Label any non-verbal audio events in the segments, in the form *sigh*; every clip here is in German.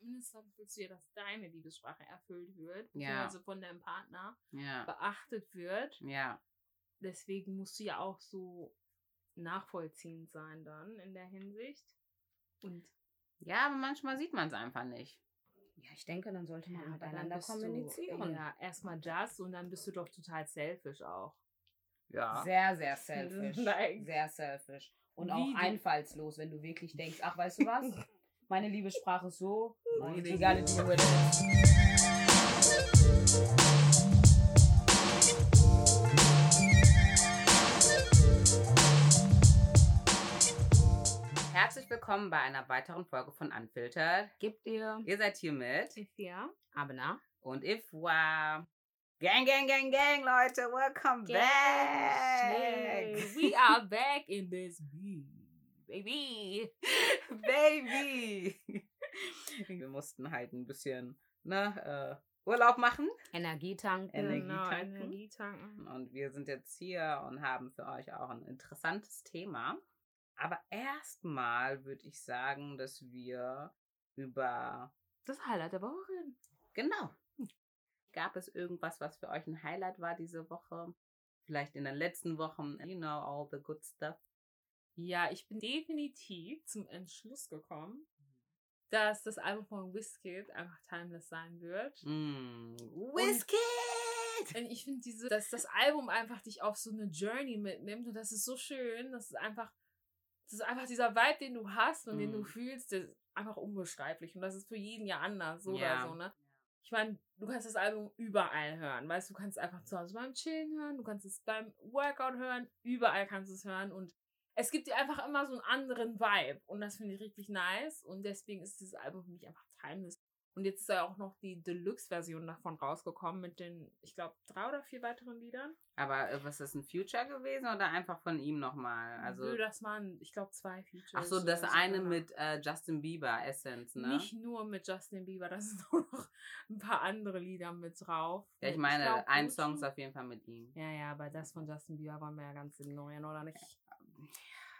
mindestens willst du ja, dass deine Liebessprache erfüllt wird, Ja. also von deinem Partner Ja. beachtet wird. Ja. Deswegen musst du ja auch so nachvollziehend sein dann in der Hinsicht. Und Ja, aber manchmal sieht man es einfach nicht. Ja, ich denke, dann sollte man dann miteinander kommunizieren. Du, ja, erstmal das und dann bist du doch total selfish auch. Ja. Sehr, sehr selfish. *laughs* Like- Sehr selfish. Und Wie auch einfallslos, wenn du wirklich denkst, ach, weißt du was? *laughs* Meine Liebessprache ist so. With it. Herzlich willkommen bei einer weiteren Folge von Unfiltered. Gib dir. Ihr seid hier mit Ja. Aber na? und Ifwa. Gang, gang, gang, gang, Leute. Welcome back. We are back in this beat, baby. *laughs* Baby. *laughs* Wir mussten halt ein bisschen ne, äh, Urlaub machen. Energie tanken. Energie Genau, tanken. Energie tanken. Und wir sind jetzt hier und haben für euch auch ein interessantes Thema. Aber erstmal würde ich sagen, dass wir über, Das Highlight der Woche reden. genau, gab es irgendwas, was für euch ein Highlight war diese Woche? Vielleicht in den letzten Wochen, you know, all the good stuff. Ja, ich bin definitiv zum Entschluss gekommen, dass das Album von Wizkid einfach timeless sein wird. Mm. Whisky! Und ich finde diese, dass das Album einfach dich auf so eine Journey mitnimmt und das ist so schön, das ist einfach, das ist einfach dieser Vibe, den du hast und den du Mhm. fühlst, der ist einfach unbeschreiblich und das ist für jeden ja anders, so Ja. oder so, ne? Ich meine, du kannst das Album überall hören, weißt du, du kannst es einfach zu Hause beim Chillen hören, du kannst es beim Workout hören, überall kannst du es hören und es gibt dir einfach immer so einen anderen Vibe und das finde ich richtig nice und deswegen ist dieses Album für mich einfach timeless. Und jetzt ist ja auch noch die Deluxe-Version davon rausgekommen mit den, ich glaube, drei oder vier weiteren Liedern. Aber äh, was ist ein Future gewesen oder einfach von ihm nochmal? Also, Nö, das waren, ich glaube, zwei Features. ach so, das eine genau. mit äh, Justin Bieber, Essence, ne? Nicht nur mit Justin Bieber, da sind *laughs* auch noch ein paar andere Lieder mit drauf. ja, ich meine, glaub, ein. Song ist auf jeden Fall mit ihm. Ja, ja, aber das von Justin Bieber wollen wir ja ganz ignorieren, oder nicht?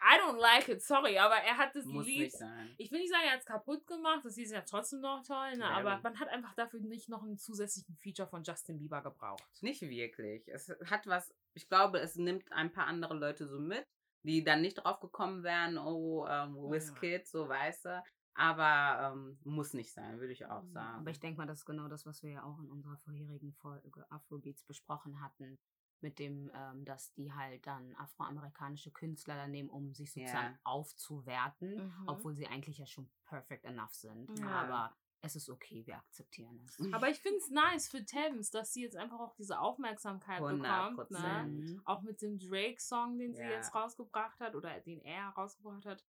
I don't like it, sorry, aber er hat das Muss Lied. nicht sein. Ich will nicht sagen, er hat es kaputt gemacht, das Lied ist ja trotzdem noch toll, ne? Ja, aber man hat einfach dafür nicht noch einen zusätzlichen Feature von Justin Bieber gebraucht. Nicht wirklich. Es hat was, ich glaube, es nimmt ein paar andere Leute so mit, die dann nicht drauf gekommen wären, oh, ähm, Oh, Wizkid, so weißt du. Aber ähm, muss nicht sein, würde ich auch Mhm, sagen. Aber ich denke mal, das ist genau das, was wir ja auch in unserer vorherigen Folge Afrobeats besprochen hatten. Mit dem, ähm, dass die halt dann afroamerikanische Künstler dann nehmen, um sich sozusagen Ja. aufzuwerten, Mhm. obwohl sie eigentlich ja schon perfect enough sind. Ja. Aber es ist okay, wir akzeptieren es. *laughs* Aber ich finde es nice für Thames, dass sie jetzt einfach auch diese Aufmerksamkeit 100 bekommt. Ne? Auch mit dem Drake-Song, den sie Ja. jetzt rausgebracht hat oder den er rausgebracht hat.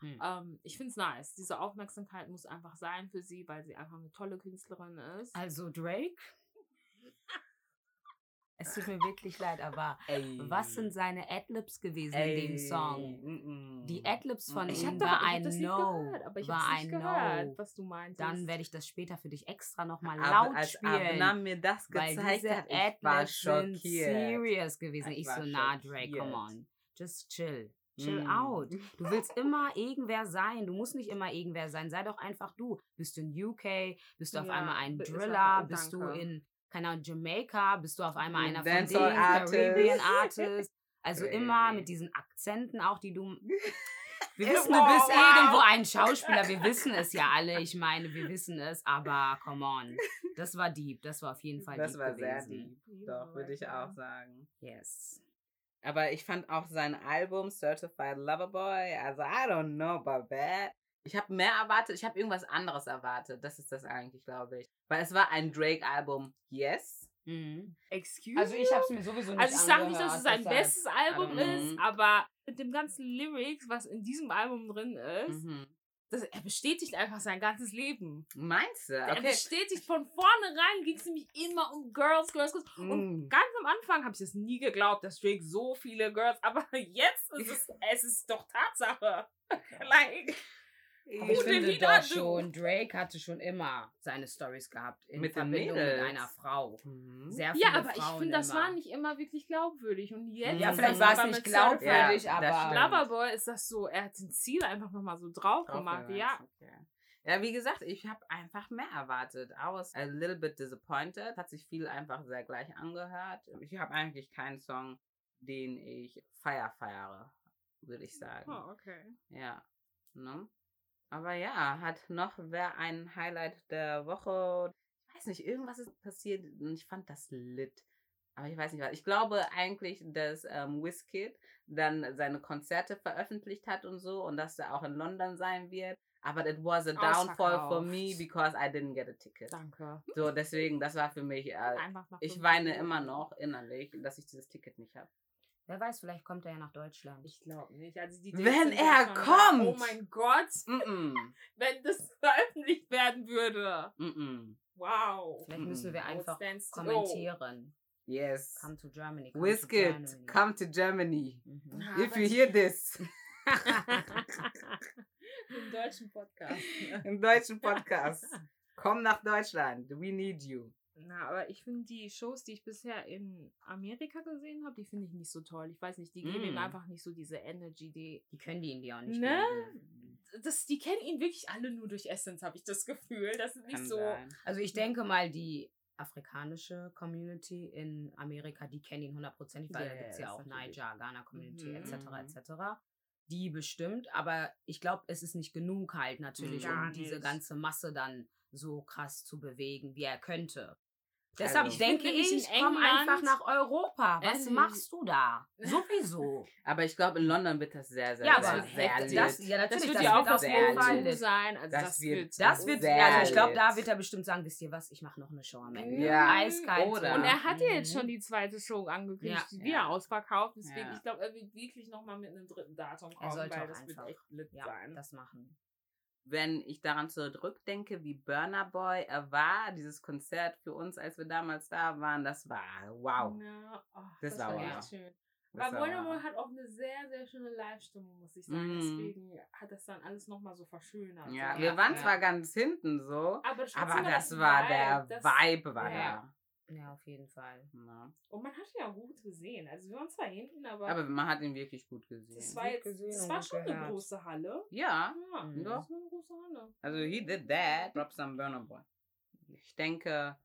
Hm. Ähm, ich finde es nice. Diese Aufmerksamkeit muss einfach sein für sie, weil sie einfach eine tolle Künstlerin ist. Also Drake? *laughs* Es tut mir wirklich leid, aber Ey. was sind seine Adlibs gewesen in dem Song? mm, mm. Die Adlibs von Ich ich ihm habe war ein No. gehört, aber ich war ein nicht gehört, No. was du meintest. Dann werde ich das später für dich extra nochmal laut als spielen. Abna mir das weil gezeigt diese hat, ich war Adlibs sind schockiert. serious gewesen. Ich Ich, war so, na Drake, come on. Just chill. Chill Mm. out. Du *laughs* willst immer irgendwer sein. Du musst nicht immer irgendwer sein. Sei doch einfach du. Bist du in UK? Bist du auf Ja, einmal ein Driller? Bist du in, keine Ahnung, Jamaica? Bist du auf einmal Ein einer von denen? Dancehall Artist. Caribbean Artist. Also immer mit diesen Akzenten auch, die du... *laughs* Wir wissen, du bist irgendwo ein Schauspieler. Wir *laughs* wissen es ja alle. Ich meine, wir wissen es. Aber come on. Das war deep. Das war auf jeden Fall Das deep war sehr gewesen. deep. Doch, würde ich auch sagen. Yes. Aber ich fand auch sein Album Certified Lover Boy, also I don't know about that. Ich habe mehr erwartet, ich habe irgendwas anderes erwartet. Das ist das eigentlich, glaube ich. Weil es war ein Drake-Album, yes. Mhm. Excuse Also ich habe es mir sowieso nicht Also ich sage nicht, dass es sein bestes Album ist, aber mit dem ganzen Lyrics, was in diesem Album drin ist, Mhm. das, er bestätigt einfach sein ganzes Leben. Meinst du? Er Okay. bestätigt von vornherein, ging es nämlich immer um Girls, Girls, Girls. Und Mm. ganz am Anfang habe ich es nie geglaubt, dass Drake so viele Girls, aber *laughs* jetzt ist *laughs* es, es ist doch Tatsache. *laughs* like, Aber ich finde Lieder, doch schon, Drake hatte schon immer seine Stories gehabt in Mit den Verbindung mit einer Frau. Mhm. Sehr viele ja, aber ich Frauen finde, das war nicht immer wirklich glaubwürdig. Und jetzt Ja, vielleicht war es nicht glaubwürdig, Ja, aber-. Loverboy ist das so, er hat den Ziel einfach nochmal so drauf Drauf gemacht. gemacht, Ja, okay. Ja, wie gesagt, ich habe einfach mehr erwartet. I was a little bit disappointed. Hat sich viel einfach sehr gleich angehört. Ich habe eigentlich keinen Song, den ich feier feiere, würde ich sagen. Oh, okay. Ja. Ne? Aber ja, hat noch wer ein Highlight der Woche? Ich weiß nicht, irgendwas ist passiert und ich fand das lit. Aber ich weiß nicht was. Ich glaube eigentlich, dass ähm, Wizkid dann seine Konzerte veröffentlicht hat und so und dass er auch in London sein wird. Aber it was a downfall for me because I didn't get a ticket. Danke. So, deswegen, das war für mich, äh, ich weine immer noch innerlich, dass ich dieses Ticket nicht habe. Wer weiß, vielleicht kommt er ja nach Deutschland. Ich glaube nicht. Also die Wenn er schon kommt! Oh mein Gott, Mm-mm. *laughs* wenn das *laughs* veröffentlicht werden würde. Mm-mm. Wow. Vielleicht müssen wir einfach to go? kommentieren. Yes. Come to Germany. come to Wizkid, Germany. come to Germany. Mhm. Ah, If you hear this. *laughs* Im deutschen Podcast. Im deutschen Podcast. Komm nach Deutschland. We need you. Na, aber ich finde die Shows, die ich bisher in Amerika gesehen habe, die finde ich nicht so toll. Ich weiß nicht, die geben ihm Mm. einfach nicht so diese Energy, die. Die können die ihn dir auch nicht Ne? geben. Das, die kennen ihn wirklich alle nur durch Essence, habe ich das Gefühl. Das ist nicht Kann so. sein. Also ich denke mal, die afrikanische Community in Amerika, die kennen ihn hundertprozentig, weil da gibt es ja Yes, auch natürlich. Niger, Ghana Community Mhm. etc. Etc. Die bestimmt, aber ich glaube, es ist nicht genug halt natürlich, Mhm. um Gar diese nicht. ganze Masse dann so krass zu bewegen, wie er könnte. Deshalb Also- denke Ich ich, finde nämlich in komm England- einfach nach Europa. Was Ehrlich. machst du da? *laughs* Sowieso. Aber ich glaube, in London wird das sehr, sehr, Ja, sehr, aber sehr das, lit. das, ja, Das natürlich, wird das ja auch wird auf sehr lit. sein. Also Das das, wird- wird. Das wird, Sehr also ich glaube, da wird er bestimmt sagen, wisst ihr was, ich mache noch eine Show am Ende. Ja. Eiskalt. Oder- Und er hat ja jetzt Mhm. schon die zweite Show angekündigt, Ja. die wieder Ja. ausverkauft. Deswegen, Ja. ich glaube, er wird wirklich nochmal mit einem dritten Datum kommen, Er sollte weil auch das einfach wird echt lit ja, sein. das machen. Wenn ich daran zurückdenke, wie Burner Boy er war, dieses Konzert für uns, als wir damals da waren, das war wow. Ja, oh, Das das, war war wow. echt schön. Das Weil wow. Boy hat auch eine sehr, sehr schöne Live-Stimme, muss ich sagen. Mhm. Deswegen hat das dann alles nochmal so verschönert. Ja, so. wir waren ja. zwar ganz hinten so, aber, aber das war der das- Vibe, war ja. Ja, auf jeden Fall. Ja. Und man hat ihn ja gut gesehen. Also wir waren zwar hinten, aber, Aber man hat ihn wirklich gut gesehen. das war jetzt, gesehen das war schon eine gehört. große Halle. Ja, Ja, Mhm. das war eine große Halle. also he did that. Props an Burner Boy. Ich denke,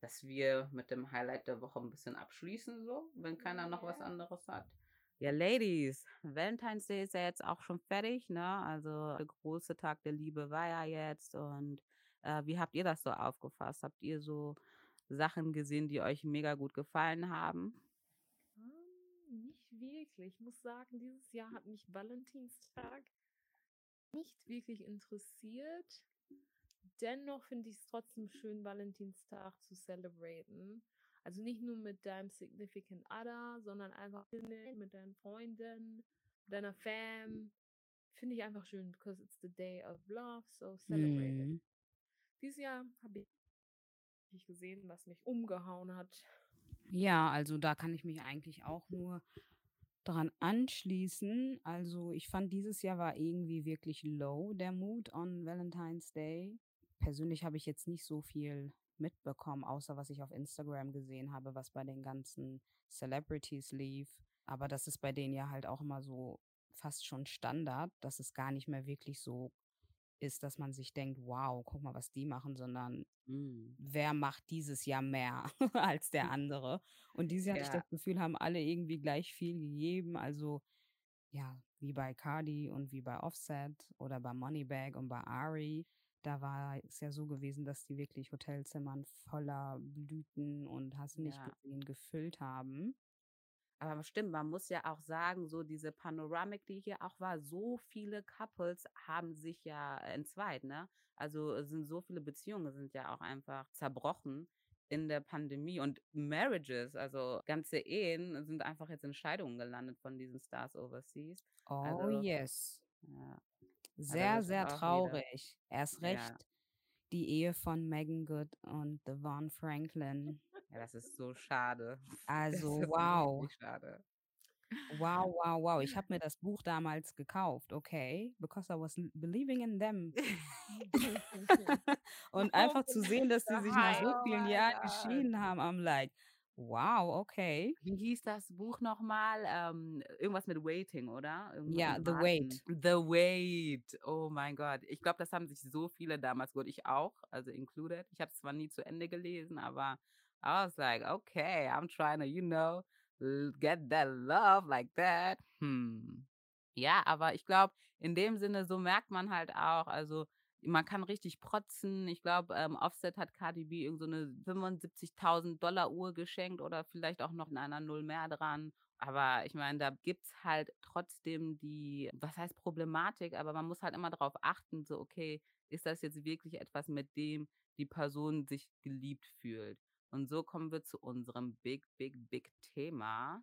dass wir mit dem Highlight der Woche ein bisschen abschließen, so, wenn keiner noch was anderes hat. Ja, Ladies, Valentine's Day ist ja jetzt auch schon fertig, ne? Also der große Tag der Liebe war ja jetzt und äh, wie habt ihr das so aufgefasst? Habt ihr so Sachen gesehen, die euch mega gut gefallen haben? Ähm, Nicht wirklich. Ich muss sagen, dieses Jahr hat mich Valentinstag nicht wirklich interessiert. Dennoch finde ich es trotzdem schön, Valentinstag zu celebraten. Also nicht nur mit deinem Significant Other, sondern einfach mit deinen Freunden, deiner Fam. Finde ich einfach schön, because it's the day of love, so celebrate it. Mhm. Dieses Jahr habe ich gesehen, was mich umgehauen hat. Ja, also da kann ich mich eigentlich auch nur daran anschließen. Also ich fand dieses Jahr war irgendwie wirklich low der Mood on Valentine's Day. Persönlich habe ich jetzt nicht so viel mitbekommen, außer was ich auf Instagram gesehen habe, was bei den ganzen Celebrities lief. Aber das ist bei denen ja halt auch immer so fast schon Standard, dass es gar nicht mehr wirklich so ist, dass man sich denkt, wow, guck mal, was die machen, sondern Mm. wer macht dieses Jahr mehr *laughs* als der andere. Und dieses Jahr hatte ich Ja. das Gefühl, haben alle irgendwie gleich viel gegeben. Also ja, wie bei Cardi und wie bei Offset oder bei Moneybag und bei Ari. Da war es ja so gewesen, dass die wirklich Hotelzimmern voller Blüten und hast nicht Ja. gesehen, gefüllt haben. Aber stimmt, man muss ja auch sagen, so diese Panoramik, die hier auch war, so viele Couples haben sich ja entzweit, ne? Also es sind so viele Beziehungen sind ja auch einfach zerbrochen in der Pandemie und Marriages, also ganze Ehen sind einfach jetzt in Scheidungen gelandet von diesen Stars overseas. Oh Also, yes. Ja. Sehr, ist sehr auch wieder- traurig. Erst Ja. recht die Ehe von Megan Good und Devon Franklin. Ja, das ist so *laughs* schade. *laughs* Also, wow. schade. Wow, wow, wow. Ich habe mir das Buch damals gekauft, okay? Because I was believing in them. *laughs* Und einfach zu sehen, dass sie sich nach so Oh vielen Jahren geschieden haben, am like, Wow, okay. Wie hieß das Buch nochmal? Ähm, irgendwas mit Waiting, oder? Irgendwas Ja, The Warten. Wait. The Wait. Oh mein Gott. Ich glaube, das haben sich so viele damals, gut, ich auch, also included. Ich habe es zwar nie zu Ende gelesen, aber I was like, okay, I'm trying to, you know, get that love like that. Hm. Ja, aber ich glaube, in dem Sinne, so merkt man halt auch, also man kann richtig protzen. Ich glaube, ähm, Offset hat Cardi B irgend so eine 75.000 Dollar Uhr geschenkt oder vielleicht auch noch in einer Null mehr dran. Aber ich meine, da gibt's halt trotzdem die, was heißt Problematik, aber man muss halt immer darauf achten, so, okay, ist das jetzt wirklich etwas, mit dem die Person sich geliebt fühlt? Und so kommen wir zu unserem big, big, big Thema.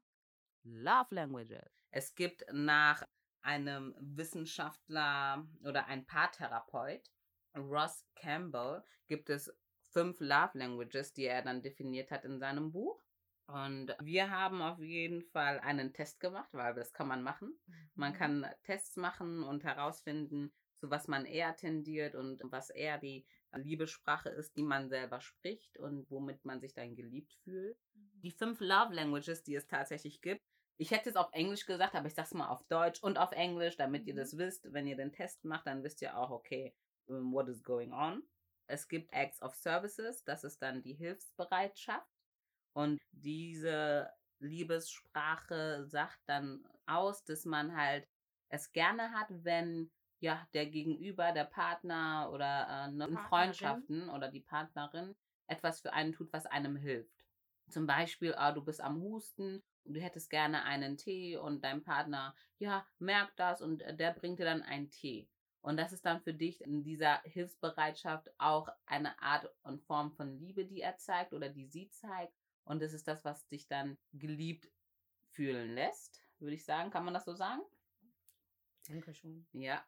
Love Languages. Es gibt nach einem Wissenschaftler oder ein Paartherapeut, Ross Campbell, gibt es fünf Love Languages, die er dann definiert hat in seinem Buch. Und wir haben auf jeden Fall einen Test gemacht, weil das kann man machen. Man Mhm. kann Tests machen und herausfinden, zu was man eher tendiert und was eher die Liebessprache ist, die man selber spricht und womit man sich dann geliebt fühlt. Die fünf Love Languages, die es tatsächlich gibt. Ich hätte es auf Englisch gesagt, aber ich sag's mal auf Deutsch und auf Englisch, damit ihr Mhm. das wisst. Wenn ihr den Test macht, dann wisst ihr auch, okay, um, what is going on. Es gibt Acts of Services, das ist dann die Hilfsbereitschaft. Und diese Liebessprache sagt dann aus, dass man halt es gerne hat, wenn ja der Gegenüber, der Partner oder äh, ne, in. Freundschaften oder die Partnerin etwas für einen tut, was einem hilft. Zum Beispiel, ah, du bist am Husten und du hättest gerne einen Tee und dein Partner, ja, merkt das und äh, der bringt dir dann einen Tee. Und das ist dann für dich in dieser Hilfsbereitschaft auch eine Art und Form von Liebe, die er zeigt oder die sie zeigt. Und das ist das, was dich dann geliebt fühlen lässt, würde ich sagen. Kann man das so sagen? Danke schon. Ja.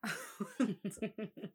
*laughs* *laughs*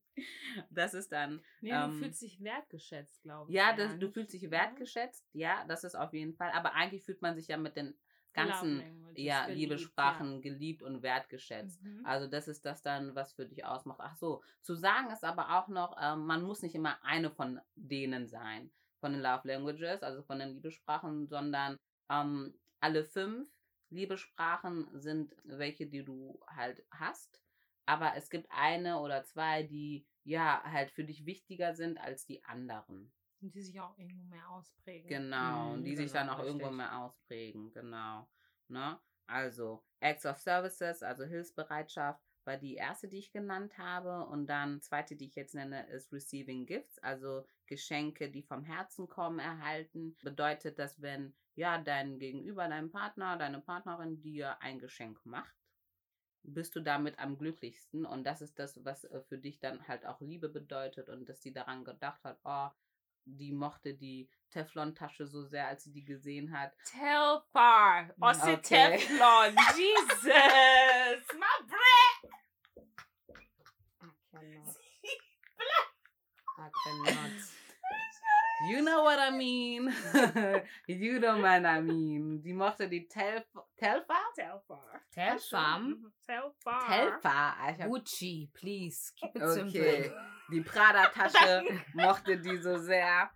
das ist dann Nee, Ähm, du fühlst dich wertgeschätzt, glaube ich. Ja, das, du fühlst dich Ja. wertgeschätzt, ja, das ist auf jeden Fall. Aber eigentlich fühlt man sich ja mit den ganzen ja, geliebt, Liebessprachen geliebt und wertgeschätzt. Mhm. Also das ist das dann, was für dich ausmacht. Ach so, zu sagen ist aber auch noch, ähm, man muss nicht immer eine von denen sein, von den Love Languages, also von den Liebessprachen, sondern ähm, alle fünf Liebessprachen sind welche, die du halt hast. Aber es gibt eine oder zwei, die ja halt für dich wichtiger sind als die anderen. Und die sich auch irgendwo mehr ausprägen. Genau, und Mhm, die sich dann genau, auch irgendwo richtig. mehr ausprägen, genau. Ne? Also, Acts of Services, also Hilfsbereitschaft, war die erste, die ich genannt habe. Und dann zweite, die ich jetzt nenne, ist Receiving Gifts, also Geschenke, die vom Herzen kommen, erhalten. Bedeutet, dass wenn ja dein Gegenüber, dein Partner, deine Partnerin dir ein Geschenk macht, bist du damit am glücklichsten. Und das ist das, was äh, für dich dann halt auch Liebe bedeutet und dass die daran gedacht hat, oh, die mochte die Teflon-Tasche so sehr, als sie die gesehen hat. Telfar. Aus Okay. Teflon. Jesus. My *laughs* bread. I cannot. I cannot. You know what I mean. *laughs* you know what I mean. Die mochte die Telf Telfa? Telfar. Telfam. Telfar. Telfa. Ich hab- Gucci, please. Keep it Okay. simple. Die Prada-Tasche *laughs* mochte die so sehr.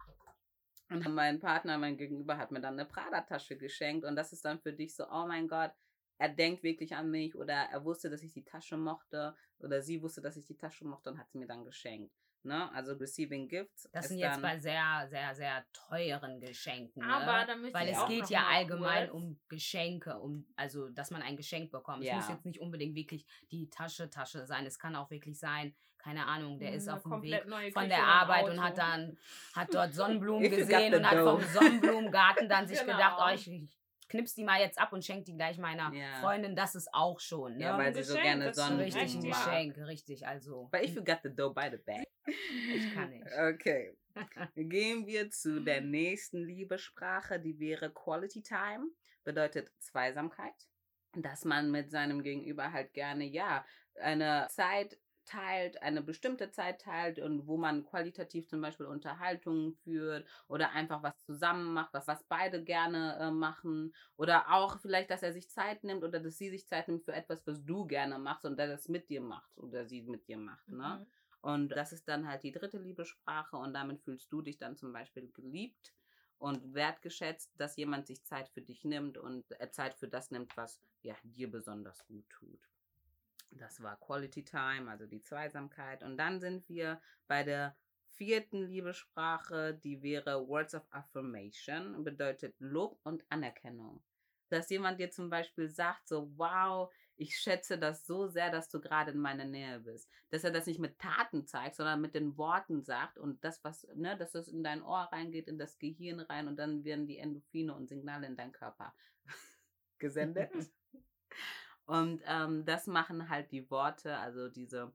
Und mein Partner, mein Gegenüber, hat mir dann eine Prada-Tasche geschenkt. Und das ist dann für dich so, oh mein Gott, er denkt wirklich an mich. Oder er wusste, dass ich die Tasche mochte. Oder sie wusste, dass ich die Tasche mochte und hat sie mir dann geschenkt. Ne? Also Receiving Gifts. Das ist sind jetzt bei sehr, sehr, sehr teuren Geschenken. Aber ne? da möchte Weil ich es auch geht noch ja allgemein kurz- um Geschenke, um also dass man ein Geschenk bekommt. Ja. Es muss jetzt nicht unbedingt wirklich die Tasche Tasche sein. Es kann auch wirklich sein, keine Ahnung, der ist Eine auf dem Weg von der Arbeit und hat dann hat dort *laughs* Sonnenblumen gesehen und hat vom. Sonnenblumengarten dann *laughs* sich Genau. gedacht, oh, ich, ich knips die mal jetzt ab und schenk die gleich meiner Ja. Freundin. Das ist auch schon, ne? Ja, weil sie so gerne Sonnenblumen richtig ein. Geschenk, richtig. Also But if you got the dough by the bag. ich kann nicht. Okay. *laughs* Gehen wir zu der *laughs* nächsten Liebessprache, die wäre Quality Time. Bedeutet Zweisamkeit. Dass man mit seinem Gegenüber halt gerne, ja, eine Zeit teilt, eine bestimmte Zeit teilt und wo man qualitativ zum Beispiel Unterhaltungen führt oder einfach was zusammen macht, was, was beide gerne äh, machen oder auch vielleicht, dass er sich Zeit nimmt oder dass sie sich Zeit nimmt für etwas, was du gerne machst und der das mit dir macht oder sie mit dir macht, ne? Mhm. Und das ist dann halt die dritte Liebessprache und damit fühlst du dich dann zum Beispiel geliebt. und wertgeschätzt, dass jemand sich Zeit für dich nimmt und äh, Zeit für das nimmt, was ja, dir besonders gut tut. Das war Quality Time, also die Zweisamkeit. Und dann sind wir bei der vierten Liebessprache, die wäre Words of Affirmation, bedeutet Lob und Anerkennung. Dass jemand dir zum Beispiel sagt, so, wow, ich schätze das so sehr, dass du gerade in meiner Nähe bist. Dass er das nicht mit Taten zeigt, sondern mit den Worten sagt und das, was, ne, dass das in dein Ohr reingeht, in das Gehirn rein und dann werden die Endorphine und Signale in deinen Körper *laughs* gesendet. *laughs* und ähm, das machen halt die Worte, also diese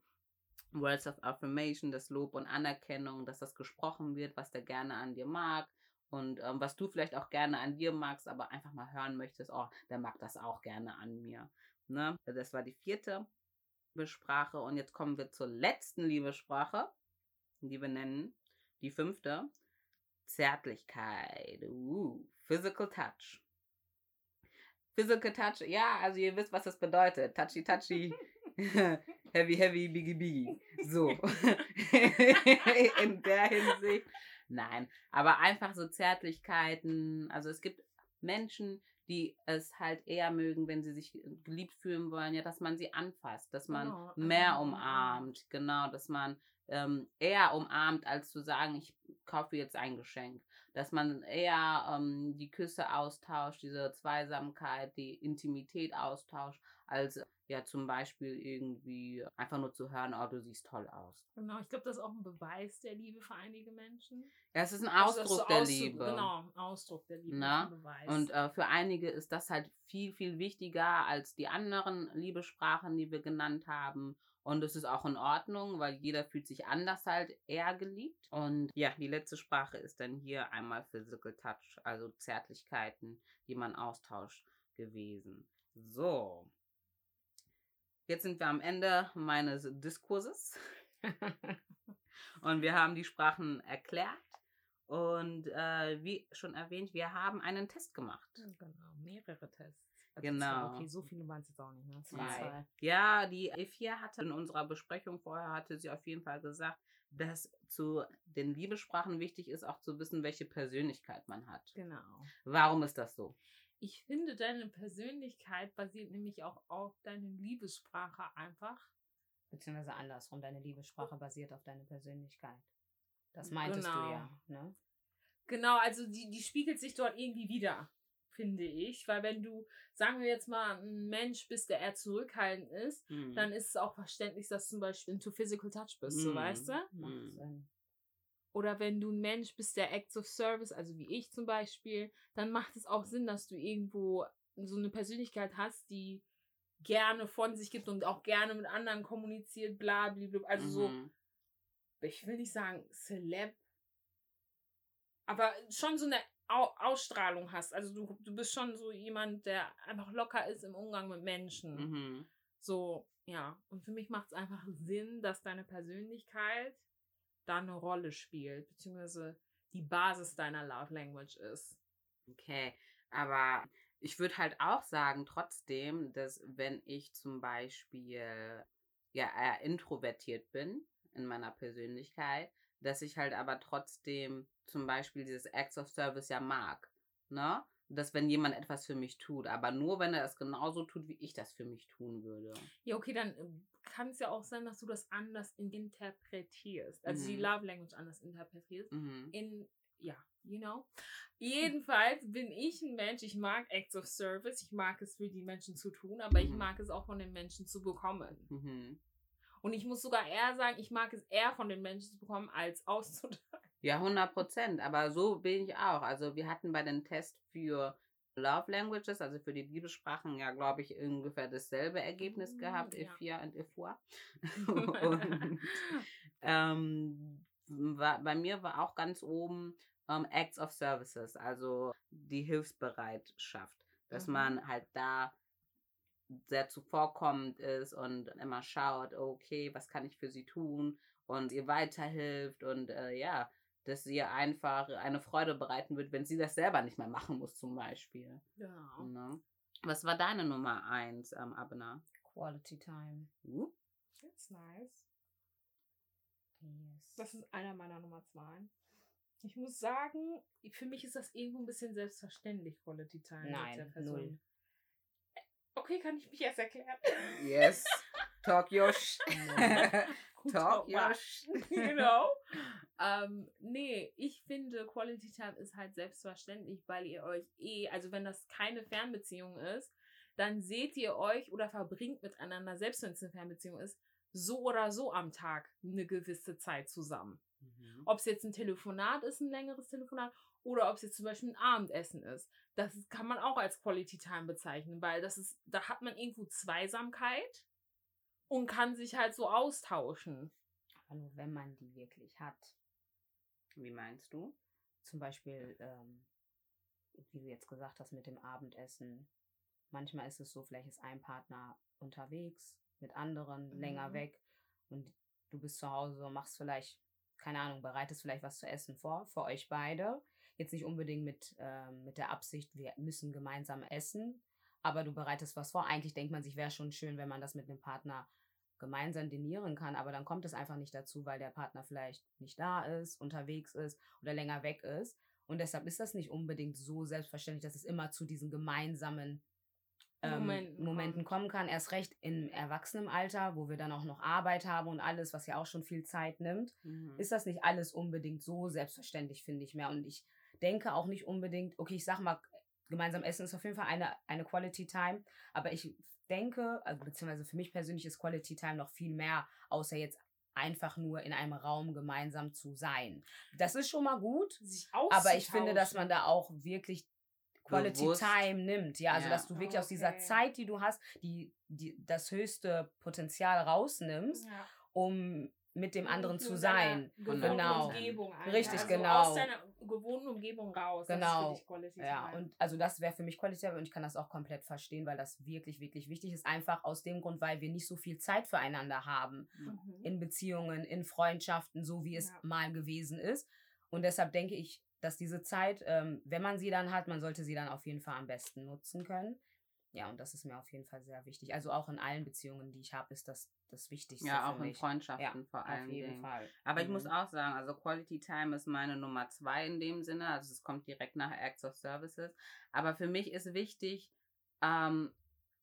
Words of Affirmation, das Lob und Anerkennung, dass das gesprochen wird, was der gerne an dir mag und ähm, was du vielleicht auch gerne an dir magst, aber einfach mal hören möchtest, oh, der mag das auch gerne an mir. Ne? Das war die vierte Liebessprache und jetzt kommen wir zur letzten Liebessprache, die wir nennen die fünfte, Zärtlichkeit, uh, Physical Touch. Physical Touch, ja, also ihr wisst, was das bedeutet. Touchy, touchy. *laughs* heavy, heavy, biggie, biggie. So. *laughs* In der Hinsicht. Nein, aber einfach so Zärtlichkeiten. Also es gibt Menschen, die es halt eher mögen, wenn sie sich geliebt fühlen wollen, ja, dass man sie anfasst, dass man Genau, mehr also, umarmt, genau, dass man ähm, eher umarmt, als zu sagen, ich kaufe jetzt ein Geschenk. Dass man eher ähm, die Küsse austauscht, diese Zweisamkeit, die Intimität austauscht, als ja zum Beispiel irgendwie einfach nur zu hören, oh, du siehst toll aus. Genau, ich glaube, das ist auch ein Beweis der Liebe für einige Menschen. Ja, es ist ein Also Ausdruck so der Ausdruck- Liebe. Genau, ein Ausdruck der Liebe. Ist ein Beweis. Und äh, für einige ist das halt viel, viel wichtiger als die anderen Liebessprachen, die wir genannt haben. Und es ist auch in Ordnung, weil jeder fühlt sich anders halt eher geliebt. Und ja, die letzte Sprache ist dann hier einmal Physical Touch, also Zärtlichkeiten, die man austauscht gewesen. So. Jetzt sind wir am Ende meines Diskurses. *laughs* Und wir haben die Sprachen erklärt. Und äh, wie schon erwähnt, wir haben einen Test gemacht. genau, mehrere Tests. Also Genau. zwei, Okay, so viele waren es jetzt auch nicht. Ne? Zwei. Zwei. Ja, die E4 hatte in unserer Besprechung vorher, hatte sie auf jeden Fall gesagt, dass zu den Liebessprachen wichtig ist, auch zu wissen, welche Persönlichkeit man hat. Genau. Warum ist das so? Ich finde, deine Persönlichkeit basiert nämlich auch auf deine Liebessprache einfach. Beziehungsweise andersrum, deine Liebessprache basiert auf deiner Persönlichkeit. Das meintest Genau. du ja. Ne? Genau, also die, die spiegelt sich dort irgendwie wieder, finde ich. Weil wenn du, sagen wir jetzt mal, ein Mensch bist, der eher zurückhaltend ist, Hm. dann ist es auch verständlich, dass du zum Beispiel into physical touch bist, so Mhm. weißt du? Macht Hm. Sinn. Oder wenn du ein Mensch bist, der Acts of Service, also wie ich zum Beispiel, dann macht es auch Sinn, dass du irgendwo so eine Persönlichkeit hast, die gerne von sich gibt und auch gerne mit anderen kommuniziert, bla, bla, bla. Also so, Mhm. ich will nicht sagen Celeb, aber schon so eine Ausstrahlung hast. Also du, du bist schon so jemand, der einfach locker ist im Umgang mit Menschen. Mhm. So, ja. Und für mich macht es einfach Sinn, dass deine Persönlichkeit da eine Rolle spielt, beziehungsweise die Basis deiner Love Language ist. Okay, aber ich würde halt auch sagen, trotzdem, dass wenn ich zum Beispiel ja eher introvertiert bin in meiner Persönlichkeit, dass ich halt aber trotzdem zum Beispiel dieses Acts of Service ja mag, ne? Dass wenn jemand etwas für mich tut, aber nur wenn er es genauso tut, wie ich das für mich tun würde. Ja, okay, dann ähm, kann es ja auch sein, dass du das anders in- interpretierst. Also die Mhm. Love Language anders interpretierst. Mhm. in, ja, you know. Jedenfalls bin ich ein Mensch, ich mag Acts of Service, ich mag es für die Menschen zu tun, aber ich Mhm. mag es auch von den Menschen zu bekommen. Und ich muss sogar eher sagen, ich mag es eher von den Menschen zu bekommen, als *laughs* auszuteilen. Ja, 100 Prozent. Aber so bin ich auch. Also wir hatten bei den Tests für Love Languages, also für die Liebessprachen, ja, glaube ich, ungefähr dasselbe Ergebnis Mm, gehabt, ja. F4 und F4. *laughs* *laughs* und ähm, war, bei mir war auch ganz oben ähm, Acts of Services, also die Hilfsbereitschaft, dass Mhm. man halt da sehr zuvorkommend ist und immer schaut, okay, was kann ich für sie tun und ihr weiterhilft und äh, ja, dass sie ihr einfach eine Freude bereiten wird, wenn sie das selber nicht mehr machen muss, zum Beispiel. Genau. Ne? Was war deine Nummer eins, ähm, Abner? Quality Time. Uh, That's nice. Yes. Das ist einer meiner Nummer zwei. Ich muss sagen, für mich ist das irgendwo ein bisschen selbstverständlich, Quality Time Nein, mit der Person. null. Okay, kann ich mich erst erklären? Yes. *laughs* Talk your sh *laughs* Gut, Talk your sh *laughs* genau. ähm, nee, ich finde, Quality Time ist halt selbstverständlich, weil ihr euch eh, also wenn das keine Fernbeziehung ist, dann seht ihr euch oder verbringt miteinander, selbst wenn es eine Fernbeziehung ist, so oder so am Tag eine gewisse Zeit zusammen. Mhm. Ob es jetzt ein Telefonat ist, ein längeres Telefonat, oder ob es jetzt zum Beispiel ein Abendessen ist. Das kann man auch als Quality Time bezeichnen, weil das ist, da hat man irgendwo Zweisamkeit und kann sich halt so austauschen. Aber nur wenn man die wirklich hat. Wie meinst du? Zum Beispiel, ähm, wie du jetzt gesagt hast, mit dem Abendessen. Manchmal ist es so, vielleicht ist ein Partner unterwegs mit anderen, länger Mhm. weg und du bist zu Hause, machst vielleicht, keine Ahnung, bereitest vielleicht was zu essen vor, für euch beide. Jetzt nicht unbedingt mit, ähm, mit der Absicht, wir müssen gemeinsam essen, aber du bereitest was vor. Eigentlich denkt man sich, wäre schon schön, wenn man das mit einem Partner gemeinsam dinieren kann, aber dann kommt es einfach nicht dazu, weil der Partner vielleicht nicht da ist, unterwegs ist oder länger weg ist. Und deshalb ist das nicht unbedingt so selbstverständlich, dass es immer zu diesen gemeinsamen ähm, Momenten Momenten, kommen kann. Erst recht im Erwachsenenalter, wo wir dann auch noch Arbeit haben und alles, was ja auch schon viel Zeit nimmt, Mhm. ist das nicht alles unbedingt so selbstverständlich, finde ich mehr. Und ich denke auch nicht unbedingt, okay, ich sag mal, gemeinsam essen ist auf jeden Fall eine, eine Quality Time, aber ich denke, also beziehungsweise für mich persönlich ist Quality Time noch viel mehr, außer jetzt einfach nur in einem Raum gemeinsam zu sein. Das ist schon mal gut, aber ich finde, dass man da auch wirklich Quality Bewusst. Time nimmt. Ja, also Ja. dass du wirklich aus dieser Okay. Zeit, die du hast, die, die das höchste Potenzial rausnimmst, Ja. um mit dem anderen zu sein. Genau. Umgebung. Richtig, also genau. Aus deiner gewohnten Umgebung raus. Genau. Ja, Time. und also das wäre für mich Quality Time und ich kann das auch komplett verstehen, weil das wirklich, wirklich wichtig ist. Einfach aus dem Grund, weil wir nicht so viel Zeit füreinander haben. Mhm. In Beziehungen, in Freundschaften, so wie es Ja. mal gewesen ist. Und deshalb denke ich, dass diese Zeit, ähm, wenn man sie dann hat, man sollte sie dann auf jeden Fall am besten nutzen können. Ja, und das ist mir auf jeden Fall sehr wichtig. Also auch in allen Beziehungen, die ich habe, ist das das Wichtigste Ja, auch in mich. Freundschaften Ja, vor auf allem. jeden Dingen. Fall. Aber ich muss Mhm. auch sagen, also Quality Time ist meine Nummer zwei in dem Sinne. Also es kommt direkt nach Acts of Services. Aber für mich ist wichtig, ähm,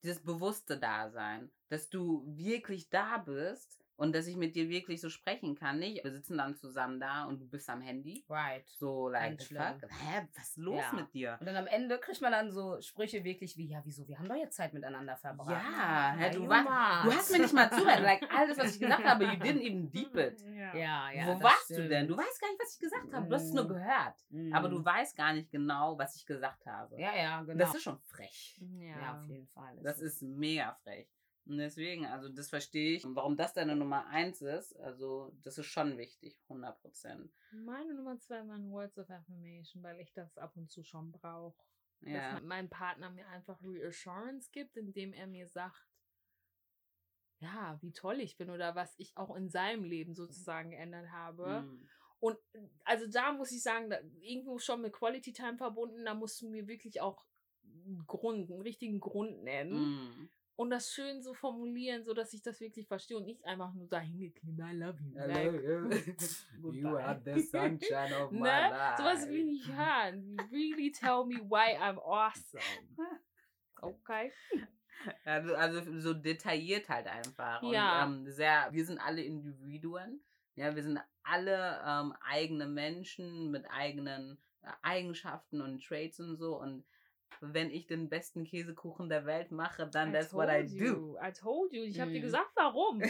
dieses bewusste Dasein, dass du wirklich da bist und dass ich mit dir wirklich so sprechen kann. Nicht, wir sitzen dann zusammen da und du bist am Handy. Right. So, like, fuck? Hä, was ist los Ja. mit dir? Und dann am Ende kriegt man dann so Sprüche wirklich wie, ja, wieso, wir haben doch jetzt Zeit miteinander verbracht. Ja, hä, Ja, du, you war, must. du hast mir nicht mal zugehört. Like, alles, was ich gesagt habe, you *laughs* didn't even deep it. Ja. Ja, ja. Wo das warst du stimmt. denn? Du weißt gar nicht, was ich gesagt habe. Du hast es nur Mm. gehört. Mhm. Aber du weißt gar nicht genau, was ich gesagt habe. Ja, ja, genau. Das ist schon frech. Ja. ja, auf jeden Fall. Das ist mega frech. Und deswegen, also das verstehe ich. Und warum das deine Nummer eins ist, also das ist schon wichtig, 100 Prozent. Meine Nummer zwei waren Words of Affirmation, weil ich das ab und zu schon brauche. Dass Ja. mein- mein Partner mir einfach Reassurance gibt, indem er mir sagt, ja, wie toll ich bin oder was ich auch in seinem Leben sozusagen geändert habe. Mm. Und also da muss ich sagen, irgendwo schon mit Quality Time verbunden, da musst du mir wirklich auch einen Grund, einen richtigen Grund nennen Mm. Und das schön so formulieren, so dass ich das wirklich verstehe und nicht einfach nur dahin geklebt, I love you. Hello, Like, you. *laughs* you are the sunshine of *laughs* my ne? life. Sowas will ich hören. Really tell me why I'm awesome. *laughs* Okay. Also, also so detailliert halt einfach. Ja. Und, ähm, sehr, wir sind alle Individuen. Ja, wir sind alle ähm, eigene Menschen mit eigenen äh, Eigenschaften und Traits und so. Und wenn ich den besten Käsekuchen der Welt mache, dann that's what I do. you. I told you. Ich habe dir Mhm. gesagt, warum. *laughs*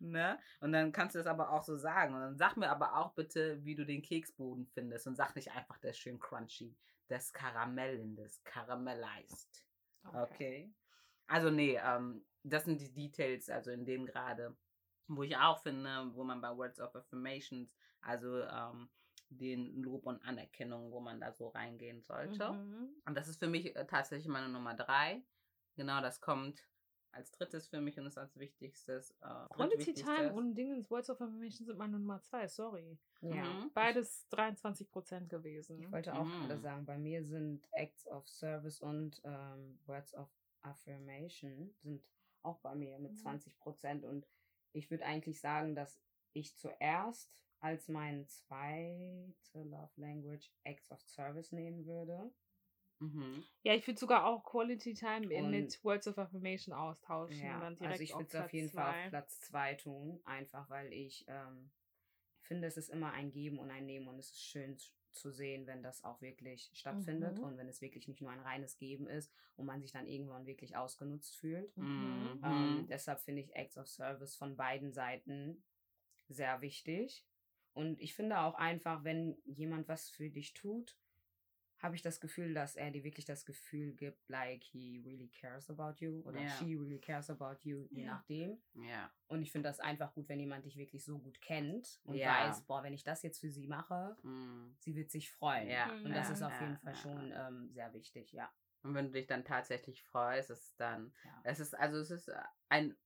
ne? Und dann kannst du das aber auch so sagen. Und dann sag mir aber auch bitte, wie du den Keksboden findest. Und sag nicht einfach, der ist schön crunchy. Das Karamell in das Caramelized. Okay. Also nee, ähm, das sind die Details, also in dem gerade, wo ich auch finde, wo man bei Words of Affirmations, also ähm, den Lob und Anerkennung, wo man da so reingehen sollte. Mhm. Und das ist für mich äh, tatsächlich meine Nummer drei. Genau, das kommt als drittes für mich und ist als wichtigstes. Äh, Quality. Time und Dingens Words of Affirmation sind meine Nummer zwei, sorry. ja. Mhm. Beides 23% gewesen. Ich wollte auch Mhm. gerade sagen, bei mir sind Acts of Service und ähm, Words of Affirmation sind auch bei mir mit Mhm. 20 Prozent. Und ich würde eigentlich sagen, dass ich zuerst als mein zweite Love Language Acts of Service nehmen würde. Mhm. Ja, ich würde sogar auch Quality Time in, Und- mit Words of Affirmation austauschen. Ja, und dann direkt also ich würde es auf jeden Fall zwei. auf Platz 2 tun, einfach weil ich ähm, finde, es ist immer ein Geben und ein Nehmen und es ist schön zu sehen, wenn das auch wirklich stattfindet Mhm. und wenn es wirklich nicht nur ein reines Geben ist und man sich dann irgendwann wirklich ausgenutzt fühlt. Mhm. Mhm. Ähm, deshalb finde ich Acts of Service von beiden Seiten sehr wichtig. Und ich finde auch einfach, wenn jemand was für dich tut, habe ich das Gefühl, dass er dir wirklich das Gefühl gibt, like he really cares about you oder Ja. she really cares about you, je Ja. nachdem. Ja. Und ich finde das einfach gut, wenn jemand dich wirklich so gut kennt und Ja. weiß, boah, wenn ich das jetzt für sie mache, Mhm. sie wird sich freuen. Ja. Mhm. Und das ist auf jeden Fall schon ähm, sehr wichtig, ja. Und wenn du dich dann tatsächlich freust, ist es dann, Ja. es ist, also es ist ein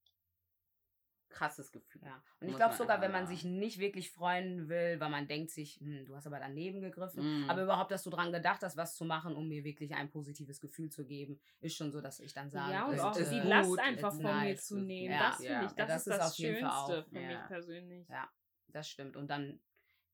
krasses Gefühl. Ja. Und ich Muss glaube man sogar, wenn man sagen. sich nicht wirklich freuen will, weil man denkt sich, hm, du hast aber daneben gegriffen, Mhm. aber überhaupt, dass du dran gedacht hast, was zu machen, um mir wirklich ein positives Gefühl zu geben, ist schon so, dass ich dann sage, Ja, und es auch ist die gut, Last einfach von mir nice, zu es ist- nehmen. ja, das finde ja. ich, das, Ja, das ist das Fall Schönste für ja. mich persönlich. Ja, das stimmt. Und dann,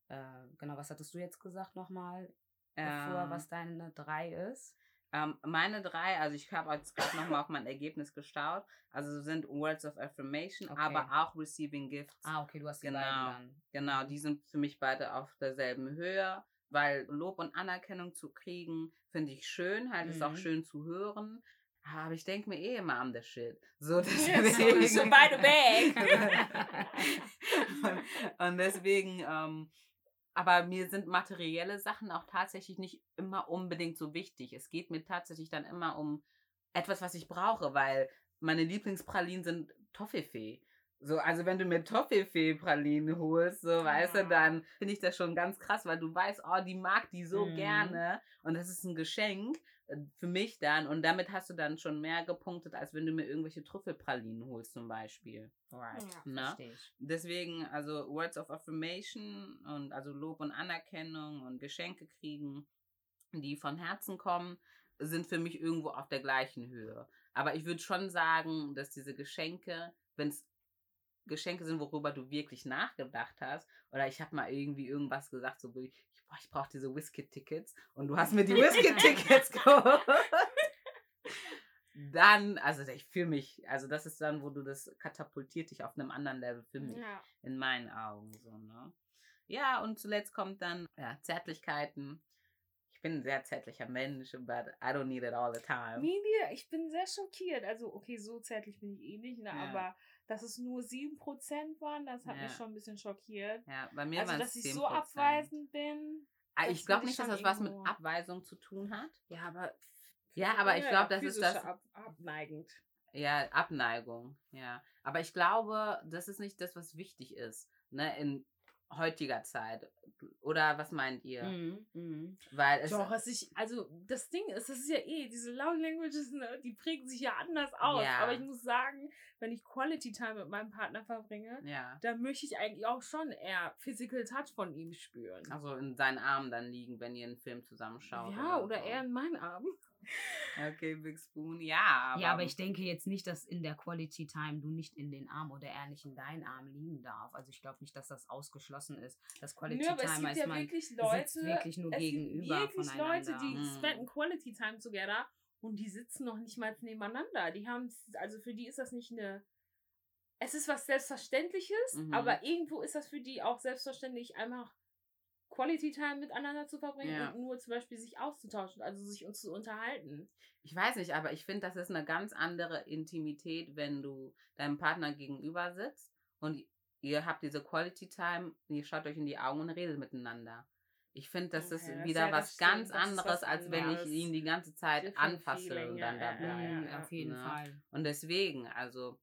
äh, genau, was hattest du jetzt gesagt nochmal, bevor, Ähm, was deine drei ist? Ähm, meine drei, also ich habe jetzt gerade nochmal auf mein Ergebnis gestaut, also sind Words of Affirmation, Okay. aber auch Receiving Gifts. Ah, okay, du hast die Genau. beiden dann. Genau, die sind für mich beide auf derselben Höhe, weil Lob und Anerkennung zu kriegen, finde ich schön, halt ist auch Mhm. schön zu hören. Aber ich denke mir eh immer am der Shit. So, *laughs* Yes, deswegen. so *laughs* by the und, und deswegen, ähm, aber mir sind materielle Sachen auch tatsächlich nicht immer unbedingt so wichtig. Es geht mir tatsächlich dann immer um etwas, was ich brauche, weil meine Lieblingspralinen sind Toffifee. So, also wenn du mir Toffifee-Pralinen holst, so, weißt du, Ah. dann finde ich das schon ganz krass, weil du weißt, oh, die mag die so Mhm. gerne und das ist ein Geschenk für mich dann und damit hast du dann schon mehr gepunktet, als wenn du mir irgendwelche Trüffelpralinen holst zum Beispiel. Alright, Ja. Ne? verstehe ich. Deswegen, also Words of Affirmation und also Lob und Anerkennung und Geschenke kriegen, die von Herzen kommen, sind für mich irgendwo auf der gleichen Höhe. Aber ich würde schon sagen, dass diese Geschenke, wenn es Geschenke sind, worüber du wirklich nachgedacht hast, oder ich habe mal irgendwie irgendwas gesagt, so wie, ich, brauche diese Whisky-Tickets und du hast mir die Whisky-Tickets *laughs* geholt. Dann, also ich fühle mich, also das ist dann, wo du das katapultiert dich auf einem anderen Level für mich Ja. in meinen Augen so, ne? Ja, und zuletzt kommt dann ja, Zärtlichkeiten. Ich bin ein sehr zärtlicher Mensch, but I don't need it all the time. Media, ich bin sehr schockiert. Also, okay, so zärtlich bin ich eh nicht, ne? Ja. aber dass es nur 7% waren, das hat Ja. mich schon ein bisschen schockiert. Ja, bei mir Also, dass ich 10%. so abweisend bin. Ah, Ich glaube nicht, dass das was mit Abweisung zu tun hat. Ja, aber. Ja, aber ich glaube, das ist das. Ab abneigend. Ja, Abneigung, ja. Aber ich glaube, das ist nicht das, was wichtig ist, ne, in heutiger Zeit. Oder was meint ihr? Mhm, mhm. Weil es. Doch, was ich, also das Ding ist, das ist ja eh, diese Love Languages, ne, die prägen sich ja anders aus. Ja. Aber ich muss sagen, wenn ich Quality Time mit meinem Partner verbringe, Ja. da möchte ich eigentlich auch schon eher Physical Touch von ihm spüren. Also in seinen Armen dann liegen, wenn ihr einen Film zusammenschaut. ja, oder so. eher in meinen Armen. Okay, Big Spoon, ja. Aber, ja, aber ich denke jetzt nicht, dass in der Quality Time du nicht in den Arm oder er nicht in deinen Arm liegen darf. Also ich glaube nicht, dass das ausgeschlossen ist. Das Quality Nö, aber es Time gibt heißt ja man wirklich sitzt Leute, wirklich nur es gegenüber gibt wirklich voneinander. Leute, die Mhm. spenden Quality Time together und die sitzen noch nicht mal nebeneinander. Die haben, also für die ist das nicht eine, es ist was Selbstverständliches, Mhm. aber irgendwo ist das für die auch selbstverständlich einfach Quality Time miteinander zu verbringen Ja. und nur zum Beispiel sich auszutauschen, also sich uns zu unterhalten. Ich weiß nicht, aber ich finde, das ist eine ganz andere Intimität, wenn du deinem Partner gegenüber sitzt und ihr habt diese Quality Time, ihr schaut euch in die Augen und redet miteinander. Ich finde, das ist Okay, das- wieder das was stimmt, ganz ist anderes, was als wenn ich ihn die ganze Zeit anfasse feeling, und dann ja, dabei. ja, ja, ja. auf jeden Ne? Fall. Und deswegen, also,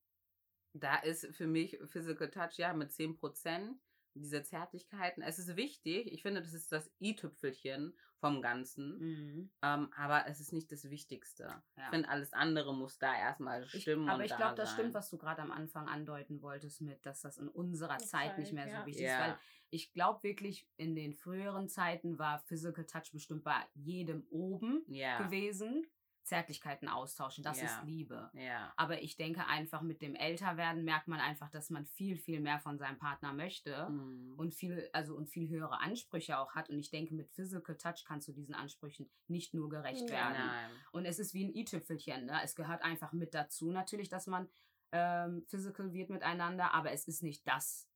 da ist für mich Physical Touch ja mit 10%. Diese Zärtlichkeiten, es ist wichtig. Ich finde, das ist das i-Tüpfelchen vom Ganzen. Mhm. Ähm, aber es ist nicht das Wichtigste. Ich Ja. finde, alles andere muss da erstmal Ich, stimmen. aber und ich da glaube, das stimmt, was du gerade am Anfang andeuten wolltest, mit, dass das in unserer Die Zeit nicht mehr ja. so wichtig Ja. ist. Weil ich glaube wirklich, in den früheren Zeiten war Physical Touch bestimmt bei jedem oben Ja. gewesen. Zärtlichkeiten austauschen. Das Ja. ist Liebe. Ja. Aber ich denke einfach, mit dem Älterwerden merkt man einfach, dass man viel, viel mehr von seinem Partner möchte Mhm. und viel, also und viel höhere Ansprüche auch hat. Und ich denke, mit Physical Touch kannst du diesen Ansprüchen nicht nur gerecht Ja. werden. Nein. Und es ist wie ein i-Tüpfelchen. Ne? Es gehört einfach mit dazu, natürlich, dass man ähm, physical wird miteinander, aber es ist nicht das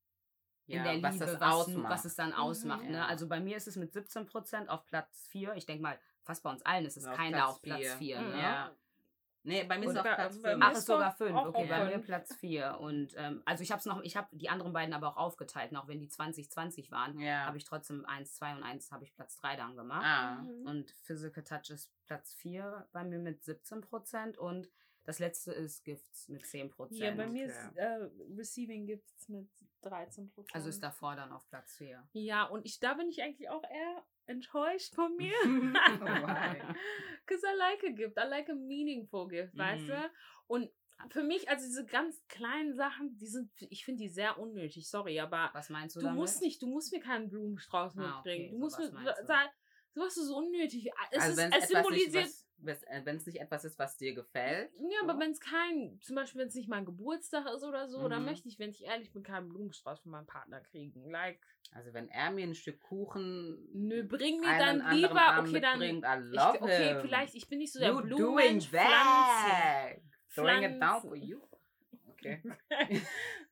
in Ja, der was Liebe, was, ausmacht. was es dann Mhm. ausmacht. Ja. Ne? Also bei mir ist es mit 17 Prozent auf Platz 4. Ich denke mal, fast bei uns allen ist es Auf keiner Platz auf Platz vier. 4. Mhm. Ne? Ja. Nee, bei mir ist es auf Platz bei 5. mir Ach, ist sogar Ist fünf. auch Okay, auf bei mir. Platz vier. Und ähm, also ich habe es noch, ich habe die anderen beiden aber auch aufgeteilt, auch wenn die 2020 waren, Ja. habe ich trotzdem eins, zwei und eins habe ich Platz drei dann gemacht. ah. Mhm. Und Physical Touch ist Platz vier bei mir mit 17 Prozent und das letzte ist Gifts mit 10 Prozent. Ja, bei mir okay. ist äh, Receiving Gifts mit 13 Prozent. also ist davor dann auf Platz vier. Ja, und ich, da bin ich eigentlich auch eher enttäuscht von mir. *laughs* Because *laughs* I like a gift. I like a meaningful gift, weißt Mhm. du? Und für mich, also diese ganz kleinen Sachen, die sind, ich finde die sehr unnötig, sorry, aber Was meinst du, du damit? musst nicht, du musst mir keinen Blumenstrauß Ah, okay, mitbringen. Du musst mir sagen, sowas ist unnötig. Es, also ist, es nicht, symbolisiert was, wenn es nicht etwas ist, was dir gefällt. Ja, aber So. wenn es kein, zum Beispiel wenn es nicht mein Geburtstag ist oder so, dann Mhm. möchte ich, wenn ich ehrlich bin, keinen Blumenstrauß von meinem Partner kriegen. Like, Also wenn er mir ein Stück Kuchen nö, bring mir dann lieber, Abend okay, dann, ich, okay, him. vielleicht, ich bin nicht so der You doing it down for you. Okay. *laughs* *laughs*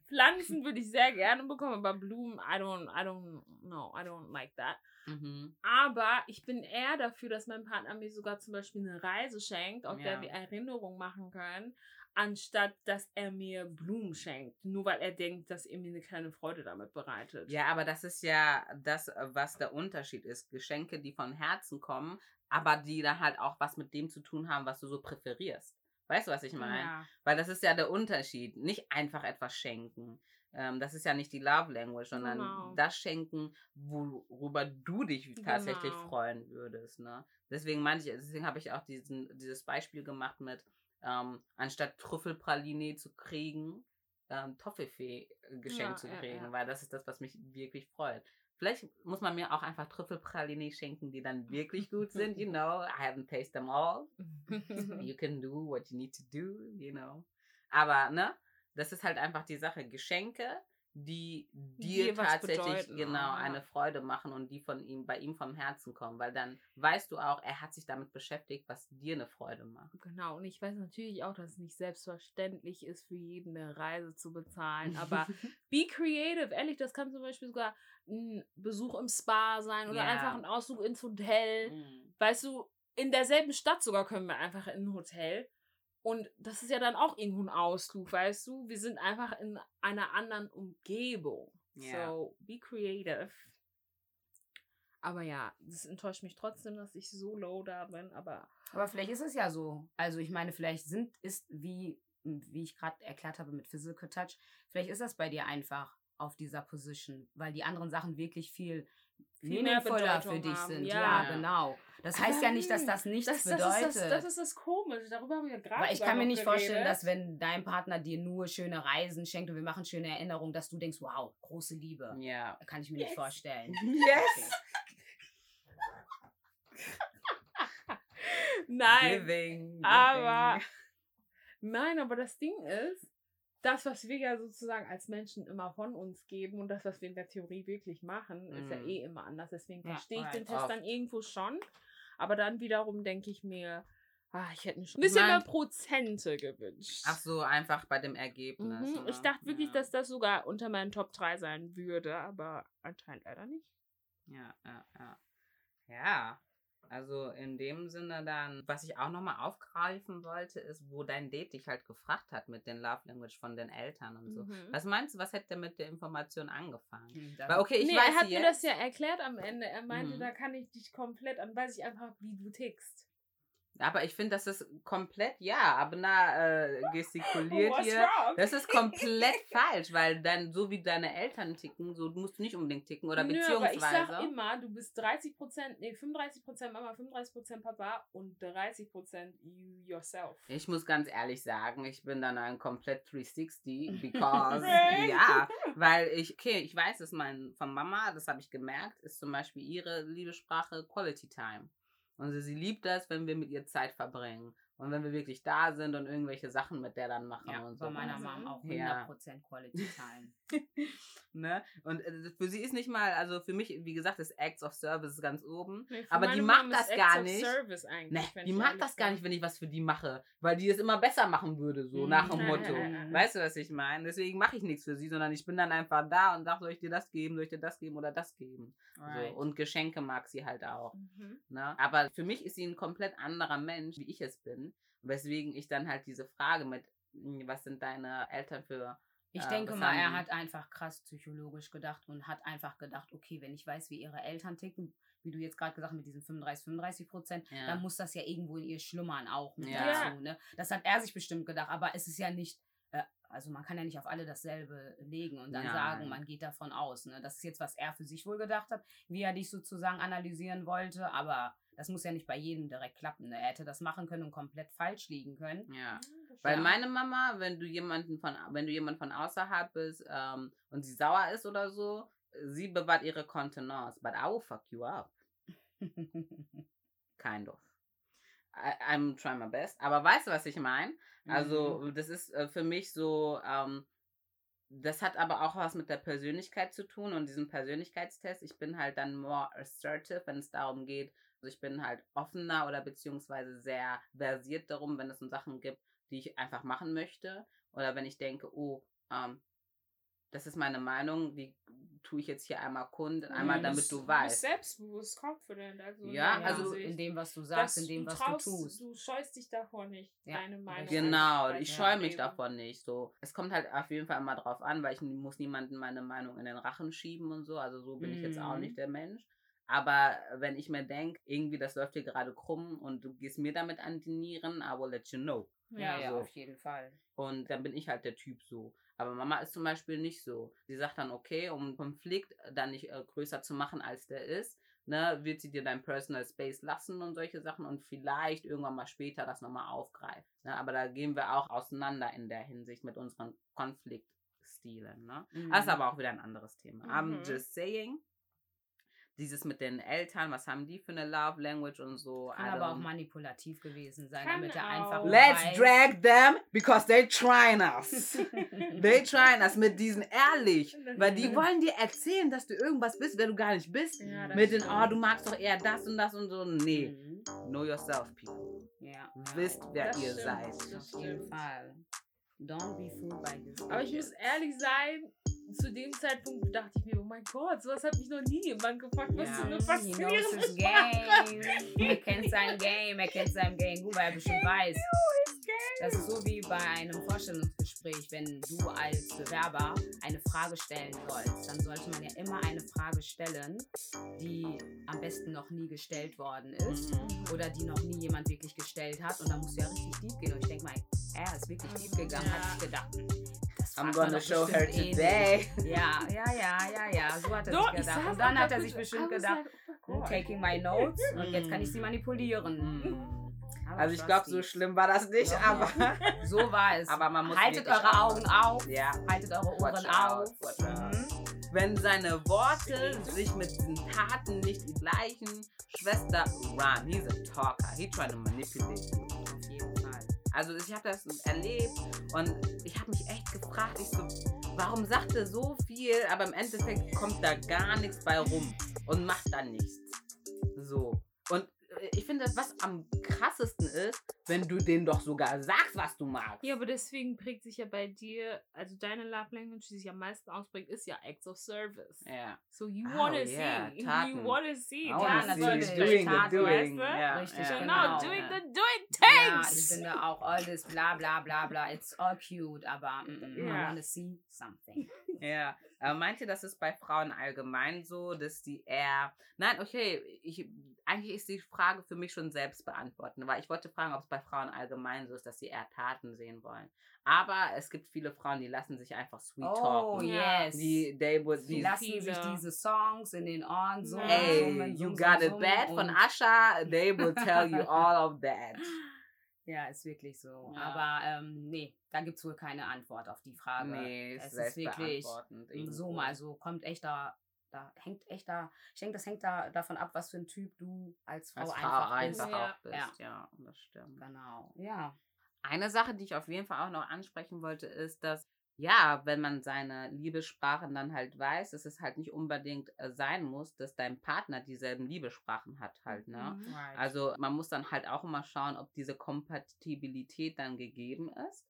Pflanzen würde ich sehr gerne bekommen, aber Blumen, I don't, I don't, no, I don't like that. Mhm. Aber ich bin eher dafür, dass mein Partner mir sogar zum Beispiel eine Reise schenkt, auf der Ja. wir Erinnerungen machen können, anstatt dass er mir Blumen schenkt. Nur weil er denkt, dass er mir eine kleine Freude damit bereitet. Ja, aber das ist ja das, äh, was der Unterschied ist. Geschenke, die von Herzen kommen, aber die dann halt auch was mit dem zu tun haben, was du so präferierst. Weißt du, was ich meine? Ja. Weil das ist ja der Unterschied. Nicht einfach etwas schenken. Ähm, das ist ja nicht die Love Language, sondern Genau. das schenken, worüber du dich tatsächlich Genau. freuen würdest. Ne? Deswegen meinte ich, deswegen habe ich auch diesen, dieses Beispiel gemacht mit, ähm, anstatt Trüffelpraline zu kriegen, ähm, Toffifee geschenkt Ja, zu ja, kriegen, ja. weil das ist das, was mich wirklich freut. Vielleicht muss man mir auch einfach Trüffelpraline schenken, die dann wirklich gut sind. You *laughs* know, I haven't tasted them all *laughs* you can do what you need to do, you know. Aber, ne, das ist halt einfach die Sache. Geschenke, die dir tatsächlich genau ja. eine Freude machen und die von ihm, bei ihm vom Herzen kommen, weil dann weißt du auch, er hat sich damit beschäftigt, was dir eine Freude macht. Genau, und ich weiß natürlich auch, dass es nicht selbstverständlich ist, für jeden eine Reise zu bezahlen, aber *laughs* be creative. Ehrlich, das kann zum Beispiel sogar ein Besuch im Spa sein oder Ja. einfach ein Ausflug ins Hotel. Mhm. Weißt du, in derselben Stadt sogar können wir einfach in ein Hotel. Und das ist ja dann auch irgendwo ein Ausflug, weißt du? Wir sind einfach in einer anderen Umgebung. Ja. So, be creative. Aber ja, das enttäuscht mich trotzdem, dass ich so low da bin, aber Aber vielleicht ist es ja so. Also ich meine, vielleicht sind, ist, wie, wie ich gerade erklärt habe mit Physical Touch, vielleicht ist das bei dir einfach auf dieser Position, weil die anderen Sachen wirklich viel, Viel Bedeutung für dich haben, sind. Ja, Ja. genau. Das heißt ja nicht, dass das nichts das, das, bedeutet. ist das, das ist das Komische. Darüber haben wir gerade Weil ich kann mir nicht vorstellen, geredet. dass wenn dein Partner dir nur schöne Reisen schenkt und wir machen schöne Erinnerungen, dass du denkst, wow, große Liebe. Ja. Kann ich mir nicht Yes. vorstellen. *laughs* Yes! *laughs* Nein, Giving, aber giving. nein, aber das Ding ist, das, was wir ja sozusagen als Menschen immer von uns geben und das, was wir in der Theorie wirklich machen, ist ja Mhm. eh immer anders. Deswegen Ja, verstehe ich right. den Test Oft. dann irgendwo schon. Aber dann wiederum denke ich mir, ah, ich hätte ein bisschen mehr Prozente gewünscht. Ach so, einfach bei dem Ergebnis. Mhm. Ich dachte wirklich, ja. dass das sogar unter meinen Top 3 sein würde, aber anscheinend leider nicht. Ja, ja, ja. Ja, also in dem Sinne dann, was ich auch nochmal aufgreifen wollte, ist, wo dein Date dich halt gefragt hat mit den Love Language von den Eltern und so. Mhm. Was meinst du, was hätte mit der Information angefangen? Hm, dann- Weil, okay, ich nee, weiß er hat mir jetzt. das ja erklärt am Ende. Er meinte, Mhm. da kann ich dich komplett, dann weiß ich einfach, wie du tickst. Aber ich finde, das ist komplett, ja, aber na, äh, *laughs* gestikuliert What's hier. wrong? Das ist komplett *laughs* falsch, weil dann, so wie deine Eltern ticken, so musst du nicht unbedingt ticken oder Nö, beziehungsweise. aber ich sag immer, du bist 30%, nee, 35% Mama, 35% Papa und 30% you yourself. Ich muss ganz ehrlich sagen, ich bin dann ein komplett 360, *laughs* because, ja, weil ich, okay, ich weiß es mein, von Mama, das habe ich gemerkt, ist zum Beispiel ihre Liebessprache Quality Time. Und sie, sie liebt das, wenn wir mit ihr Zeit verbringen. Und wenn wir wirklich da sind und irgendwelche Sachen mit der dann machen Ja, und so. bei meiner Also, Mom auch ja. 100% Quality Time. *laughs* ne? Und äh, für sie ist nicht mal, also für mich, wie gesagt, ist Acts of Service ganz oben. Nee, Aber die mag Mom das gar Acts nicht. Ne, wenn die mag das gar nicht, wenn ich was für die mache, weil die es immer besser machen würde, so Mhm. nach dem *laughs* Ja, Motto. ja, ja, ja. Weißt du, was ich meine? Deswegen mache ich nichts für sie, sondern ich bin dann einfach da und sage, soll ich dir das geben, soll ich dir das geben oder das geben. Right. So. Und Geschenke mag sie halt auch. Mhm. Ne? Aber für mich ist sie ein komplett anderer Mensch, wie ich es bin. Weswegen ich dann halt diese Frage mit, hm, was sind deine Eltern für. Ich äh, denke mal, er hat einfach krass psychologisch gedacht und hat einfach gedacht, okay, wenn ich weiß, wie ihre Eltern ticken, wie du jetzt gerade gesagt hast, mit diesen 35, 35 Prozent, Ja. dann muss das ja irgendwo in ihr schlummern auch mit Ja. dazu. Ne? Das hat er sich bestimmt gedacht, aber es ist ja nicht, äh, also man kann ja nicht auf alle dasselbe legen und dann Nein. sagen, man geht davon aus. Ne? Das ist jetzt, was er für sich wohl gedacht hat, wie er dich sozusagen analysieren wollte, aber das muss ja nicht bei jedem direkt klappen. Ne? Er hätte das machen können und komplett falsch liegen können. Ja. Weil Ja. meine Mama, wenn du jemanden von, wenn du jemand von außerhalb bist ähm, und sie sauer ist oder so, sie bewahrt ihre Kontenance. But I will fuck you up. *laughs* Kind of. I'm trying my best. Aber weißt du, was ich meine? Also, Mhm. das ist äh, für mich so, ähm, das hat aber auch was mit der Persönlichkeit zu tun und diesem Persönlichkeitstest. Ich bin halt dann more assertive, wenn es darum geht. Also ich bin halt offener oder beziehungsweise sehr versiert darum, wenn es um Sachen gibt, die ich einfach machen möchte. Oder wenn ich denke, oh, ähm, das ist meine Meinung, die tue ich jetzt hier einmal kund, einmal Ja, damit bist- du bist weißt. selbstbewusst, confident. Also in Ja, der also Hinsicht, in dem, was du sagst, in dem, du was traust, du tust. Du scheust dich davor nicht, Ja, deine Meinung. Genau, ich scheue mich Leben. davon nicht. So, es kommt halt auf jeden Fall immer drauf an, weil ich muss niemandem meine Meinung in den Rachen schieben und so. Also so bin ich jetzt auch Mhm. nicht der Mensch. Aber wenn ich mir denke, irgendwie das läuft hier gerade krumm und du gehst mir damit an die Nieren, I will let you know. Ja, ja, so. auf jeden Fall. Und dann bin ich halt der Typ so. Aber Mama ist zum Beispiel nicht so. Sie sagt dann, okay, um einen Konflikt dann nicht äh, größer zu machen, als der ist, ne, wird sie dir dein Personal Space lassen und solche Sachen und vielleicht irgendwann mal später das nochmal aufgreifen. Ne? Aber da gehen wir auch auseinander in der Hinsicht mit unseren Konfliktstilen. Ne? Das ist Mhm. aber auch wieder ein anderes Thema. I'm Mhm. just saying. Dieses mit den Eltern, was haben die für eine Love Language und so. Kann aber auch manipulativ gewesen sein, Kann damit er einfach. Let's weiß- drag them because they trying us. *laughs* They trying us mit diesen ehrlich. *laughs* Weil die wollen dir erzählen, dass du irgendwas bist, wer du gar nicht bist. Ja, mit den, stimmt. oh, du magst doch eher das und das und so. Nee. Mhm. Know yourself, people. Ja. Wisst, wer Das ihr stimmt. seid. Auf jeden. Fall. Don't be fooled by this. Aber ich muss ehrlich sein, zu dem Zeitpunkt dachte ich mir, oh mein Gott, sowas hat mich noch nie jemand gefragt. Was Ja. für eine faszinierende Sprache. game. Er kennt sein Game, er kennt sein Game gut, weil er bestimmt weiß. Das ist so wie bei einem Vorstellungsgespräch, wenn du als Bewerber eine Frage stellen sollst, dann sollte man ja immer eine Frage stellen, die am besten noch nie gestellt worden ist Mhm. oder die noch nie jemand wirklich gestellt hat und da musst du ja richtig deep gehen und ich denke mal, er ist wirklich deep gegangen, hat sich gedacht, I'm gonna show her eh today. *laughs* Ja, ja, ja, ja, ja, so hat er So, sich ich gedacht. Und dann hat er sich bestimmt gedacht, like, oh taking my notes und jetzt kann ich sie Mm. manipulieren. Mhm. Aber Also ich glaube, so schlimm war das nicht, Doch aber. *laughs* So war es. Aber man muss Haltet eure Augen auf, Ja. haltet eure Ohren auf. Mhm. Wenn seine Worte sich mit diesen Taten nicht gleichen, Schwester, run. He's a talker. He trying to manipulate you. Auf jeden Fall. Also ich habe das erlebt und ich habe mich gefragt, ich so, warum sagt er so viel, aber im Endeffekt kommt da gar nichts bei rum und macht dann nichts. So. Und ich finde, was am krassesten ist, wenn du denen doch sogar sagst, was du magst. Ja, aber deswegen prägt sich ja bei dir, also deine Love Language, die sich am meisten ausprägt, ist ja Acts of Service. Ja. So you Oh, wanna yeah, see, Taten. you wanna see. I Ja, wanna Taten see natürlich. doing the doing. weißt du? Ja, Richtig, Genau, Genau, doing the doing Ja, ich things. finde auch all this bla bla bla bla, it's all cute, aber mm, mm, I Ja. wanna see something. *laughs* Ja, aber meint ihr, das ist bei Frauen allgemein so, dass die eher. Nein, okay, ich, eigentlich ist die Frage für mich schon selbst beantworten, weil ich wollte fragen, ob es bei Frauen allgemein so ist, dass sie eher Taten sehen wollen. Aber es gibt viele Frauen, die lassen sich einfach sweet Oh, talken. Ja. yes. Die, they would, Die lassen viele. sich diese Songs in den Ohren summen. ey, summen, you got it bad von Asha, they will tell you all of that. *laughs* Ja, ist wirklich so. Ja. Aber ähm, nee, da gibt es wohl keine Antwort auf die Frage. Nee, es ist wirklich so mal so, kommt echt da da hängt echt da, ich denke, das hängt da davon ab, was für ein Typ du als Frau, Als Frau einfach, einfach bist. auch Ja. bist. Ja, das stimmt. Genau, ja. Eine Sache, die ich auf jeden Fall auch noch ansprechen wollte, ist, dass ja, wenn man seine Liebessprachen dann halt weiß, dass es halt nicht unbedingt äh, sein muss, dass dein Partner dieselben Liebessprachen hat halt, ne? Mhm. Right. Also man muss dann halt auch immer schauen, ob diese Kompatibilität dann gegeben ist.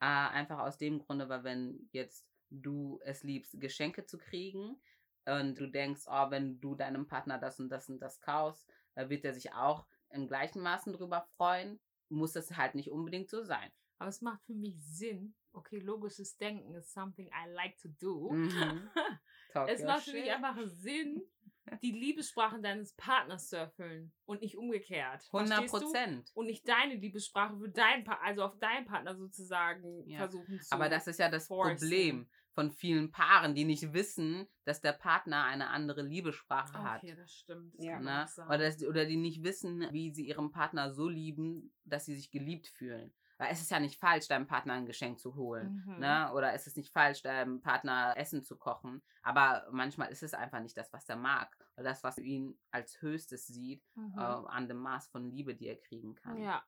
Äh, einfach aus dem Grunde, weil wenn jetzt du es liebst, Geschenke zu kriegen und du denkst, oh, wenn du deinem Partner das und das und das kaufst, wird er sich auch im gleichen Maßen drüber freuen, muss das halt nicht unbedingt so sein. Aber es macht für mich Sinn. Okay, logisches Denken ist something I like to do. Mhm. *laughs* Es macht für mich einfach Sinn, *laughs* die Liebessprachen deines Partners zu erfüllen und nicht umgekehrt. 100 Verstehst du? Prozent. Und nicht deine Liebessprache für deinen pa also auf deinen Partner sozusagen Ja. versuchen zu. Aber das ist ja das forcen. Problem von vielen Paaren, die nicht wissen, dass der Partner eine andere Liebessprache hat. Okay, das stimmt. Das Ja. Ne? Oder, das, oder die nicht wissen, wie sie ihren Partner so lieben, dass sie sich geliebt fühlen. Weil es ist ja nicht falsch, deinem Partner ein Geschenk zu holen. Mhm. Ne? Oder es ist nicht falsch, deinem Partner Essen zu kochen. Aber manchmal ist es einfach nicht das, was er mag. Oder das, was ihn als höchstes sieht, Mhm. äh, an dem Maß von Liebe, die er kriegen kann. ja.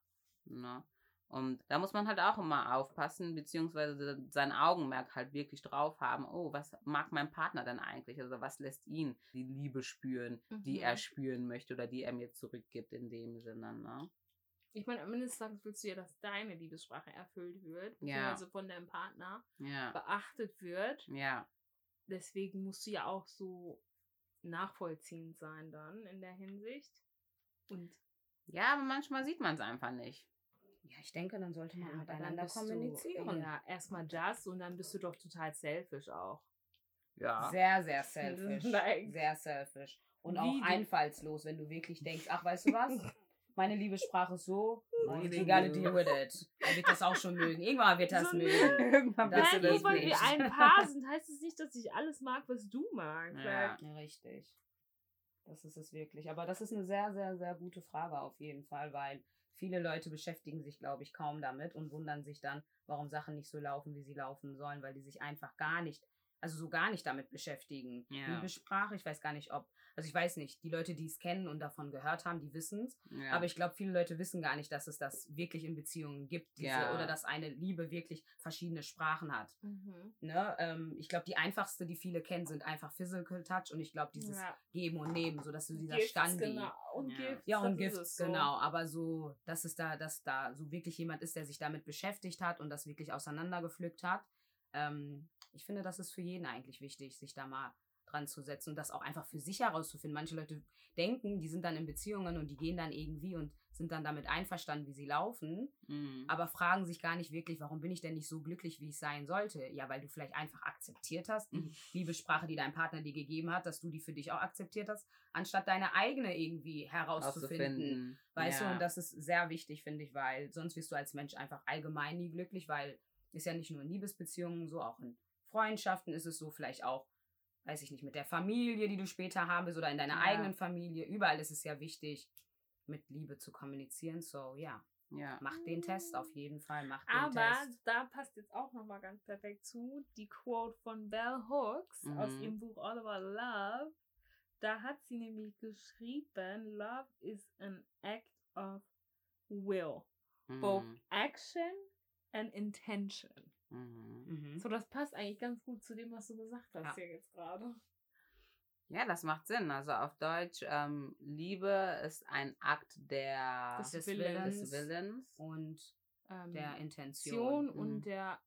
Ne? Und da muss man halt auch immer aufpassen, beziehungsweise sein Augenmerk halt wirklich drauf haben, oh, was mag mein Partner denn eigentlich? Also was lässt ihn die Liebe spüren, die Mhm. er spüren möchte oder die er mir zurückgibt in dem Sinne, ne? Ich meine, am Ende des Tages willst du ja, dass deine Liebessprache erfüllt wird, Ja. beziehungsweise von deinem Partner Ja. beachtet wird. Ja. Deswegen musst du ja auch so nachvollziehend sein dann in der Hinsicht. Und Ja, aber manchmal sieht man es einfach nicht. Ja, ich denke, dann sollte man dann miteinander kommunizieren. Du, ja, erstmal das und dann bist du doch total selfish auch. Ja. Sehr, sehr *laughs* selfish. Like- Sehr selfisch. Und Wie auch einfallslos, wenn du wirklich denkst, ach, weißt du was? *laughs* Meine Liebessprache ist so, Really you gotta do. deal with it. Er wird das auch schon mögen. Irgendwann wird er es So- mögen. *laughs* Irgendwann Das bist du Nein, geht nur das weil wir ein Paar sind, heißt es nicht, dass ich alles mag, was du magst. Ja. Ja, richtig. Das ist es wirklich. Aber das ist eine sehr, sehr, sehr gute Frage auf jeden Fall, weil viele Leute beschäftigen sich, glaube ich, kaum damit und wundern sich dann, warum Sachen nicht so laufen, wie sie laufen sollen, weil die sich einfach gar nicht, also so gar nicht damit beschäftigen. Ja. Liebessprache, ich weiß gar nicht, ob, also ich weiß nicht, die Leute, die es kennen und davon gehört haben, die wissen es. Ja. Aber ich glaube, viele Leute wissen gar nicht, dass es das wirklich in Beziehungen gibt, diese, Ja. oder dass eine Liebe wirklich verschiedene Sprachen hat. mhm. Ne? Ähm, ich glaube, die einfachste, die viele kennen, sind einfach Physical Touch und ich glaube, dieses ja. Geben und Nehmen, so dass du dieser Gifts, Standi. genau. Und Ja. Gifts, Ja, und Gifts, so. genau. Aber so, dass es da, dass da so wirklich jemand ist, der sich damit beschäftigt hat und das wirklich auseinandergepflückt hat. Ähm, ich finde, das ist für jeden eigentlich wichtig, sich da mal dran zu setzen und das auch einfach für sich herauszufinden. Manche Leute denken, die sind dann in Beziehungen und die gehen dann irgendwie und sind dann damit einverstanden, wie sie laufen, Mhm. aber fragen sich gar nicht wirklich, warum bin ich denn nicht so glücklich, wie ich sein sollte? Ja, weil du vielleicht einfach akzeptiert hast, die Mhm. Liebessprache, die dein Partner dir gegeben hat, dass du die für dich auch akzeptiert hast, anstatt deine eigene irgendwie herauszufinden. Auszufinden. Weißt ja. du, und das ist sehr wichtig, finde ich, weil sonst wirst du als Mensch einfach allgemein nie glücklich, weil ist ja nicht nur in Liebesbeziehungen so, auch in Freundschaften ist es so, vielleicht auch, weiß ich nicht, mit der Familie, die du später haben willst oder in deiner Ja. eigenen Familie. Überall ist es ja wichtig, mit Liebe zu kommunizieren. So, ja, ja. mach den Test auf jeden Fall, mach den Aber Test. da passt jetzt auch nochmal ganz perfekt zu die Quote von Bell Hooks aus Mhm. ihrem Buch All About Love. Da hat sie nämlich geschrieben, Love is an act of will. Both Mhm. action and intention. Mhm. Mhm. So, das passt eigentlich ganz gut zu dem, was du gesagt hast Ja. hier jetzt gerade. Ja, das macht Sinn. Also auf Deutsch, ähm, Liebe ist ein Akt der, Des Des Willens. des Willens Und Ähm, der Intention. Aktion und Mhm. der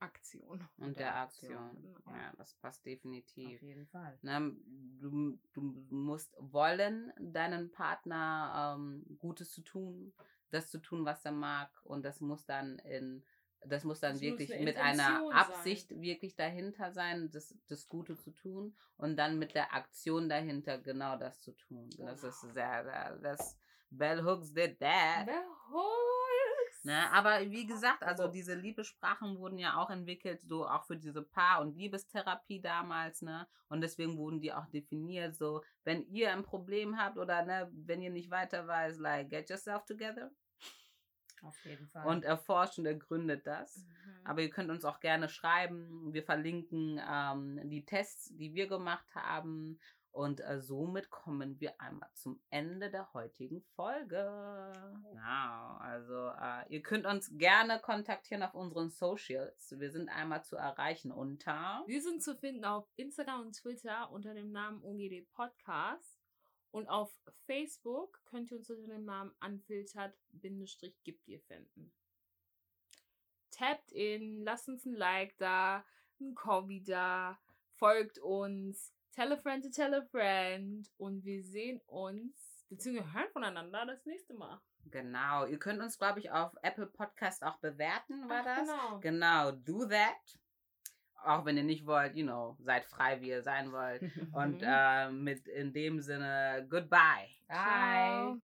Aktion. und der Aktion. Genau. Ja, das passt Auf definitiv. jeden Fall. Ne, du, du musst wollen, deinen Partner ähm, Gutes zu tun, das zu tun, was er mag. Und das muss dann in das muss dann Das muss wirklich eine mit einer Intention sein. Absicht wirklich dahinter sein, das, das Gute zu tun und dann mit der Aktion dahinter genau das zu tun. Das ist Genau. sehr, sehr das Bell Hooks did that. Bell Hooks. Ne, aber wie gesagt, also diese Liebessprachen wurden ja auch entwickelt, so auch für diese Paar- und Liebestherapie damals, ne? Und deswegen wurden die auch definiert, so, wenn ihr ein Problem habt oder ne, wenn ihr nicht weiter weiß, like, get yourself together. Auf jeden Fall. und erforscht und ergründet das. Mhm. Aber ihr könnt uns auch gerne schreiben. Wir verlinken ähm, die Tests, die wir gemacht haben. Und äh, somit kommen wir einmal zum Ende der heutigen Folge. Genau. Also äh, ihr könnt uns gerne kontaktieren auf unseren Socials. Wir sind einmal zu erreichen unter. Wir sind zu finden auf Instagram und Twitter unter dem Namen OGD Podcast. Und auf Facebook könnt ihr uns unter dem Namen unfiltert-gibt ihr finden. Tappt in, lasst uns ein Like da, ein Kommi da, folgt uns, tell a friend to tell a friend und wir sehen uns, beziehungsweise hören voneinander das nächste Mal. Genau. Ihr könnt uns, glaube ich, auf Apple Podcast auch bewerten, war Ach, das? Genau. Genau, do that. Auch wenn ihr nicht wollt, you know, seid frei, wie ihr sein wollt. *laughs* Und äh, mit in dem Sinne, goodbye. Bye. Ciao.